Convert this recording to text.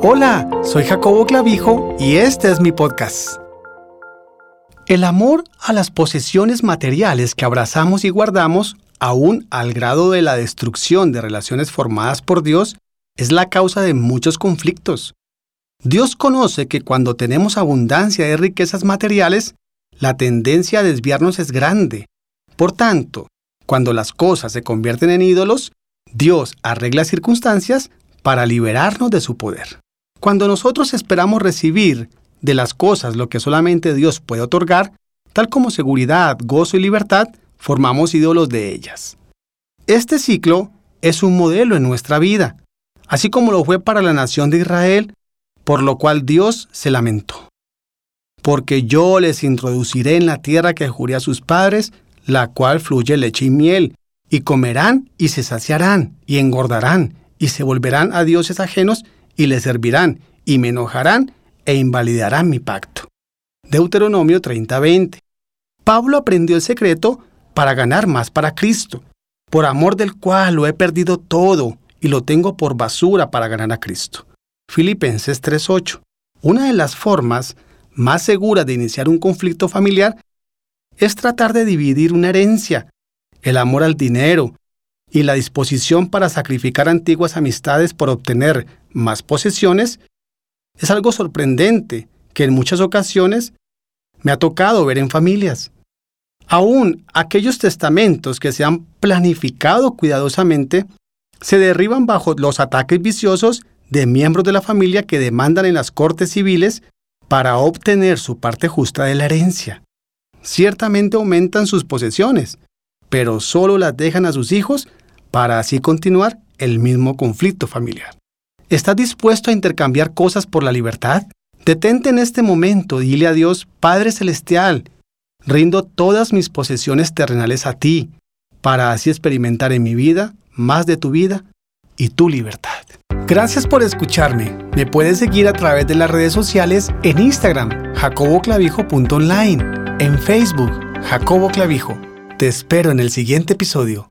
Hola, soy Jacobo Clavijo y este es mi podcast. El amor a las posesiones materiales que abrazamos y guardamos, aún al grado de la destrucción de relaciones formadas por Dios, es la causa de muchos conflictos. Dios conoce que cuando tenemos abundancia de riquezas materiales, la tendencia a desviarnos es grande. Por tanto, cuando las cosas se convierten en ídolos, Dios arregla circunstancias para liberarnos de su poder. Cuando nosotros esperamos recibir de las cosas lo que solamente Dios puede otorgar, tal como seguridad, gozo y libertad, formamos ídolos de ellas. Este ciclo es un modelo en nuestra vida, así como lo fue para la nación de Israel, por lo cual Dios se lamentó. Porque yo les introduciré en la tierra que juré a sus padres, la cual fluye leche y miel, y comerán y se saciarán, y engordarán, y se volverán a dioses ajenos, y les servirán, y me enojarán, e invalidarán mi pacto. Deuteronomio 30:20. Pablo aprendió el secreto para ganar más para Cristo, por amor del cual lo he perdido todo y lo tengo por basura para ganar a Cristo. Filipenses 3:8. Una de las formas más seguras de iniciar un conflicto familiar es tratar de dividir una herencia, el amor al dinero y la disposición para sacrificar antiguas amistades por obtener más posesiones es algo sorprendente que en muchas ocasiones me ha tocado ver en familias. Aún aquellos testamentos que se han planificado cuidadosamente se derriban bajo los ataques viciosos de miembros de la familia que demandan en las cortes civiles para obtener su parte justa de la herencia. Ciertamente aumentan sus posesiones, pero solo las dejan a sus hijos para así continuar el mismo conflicto familiar. ¿Estás dispuesto a intercambiar cosas por la libertad? Detente en este momento, dile a Dios, Padre Celestial, rindo todas mis posesiones terrenales a ti, para así experimentar en mi vida más de tu vida y tu libertad. Gracias por escucharme. Me puedes seguir a través de las redes sociales en Instagram, jacoboclavijo.online, en Facebook, Jacobo Clavijo. Te espero en el siguiente episodio.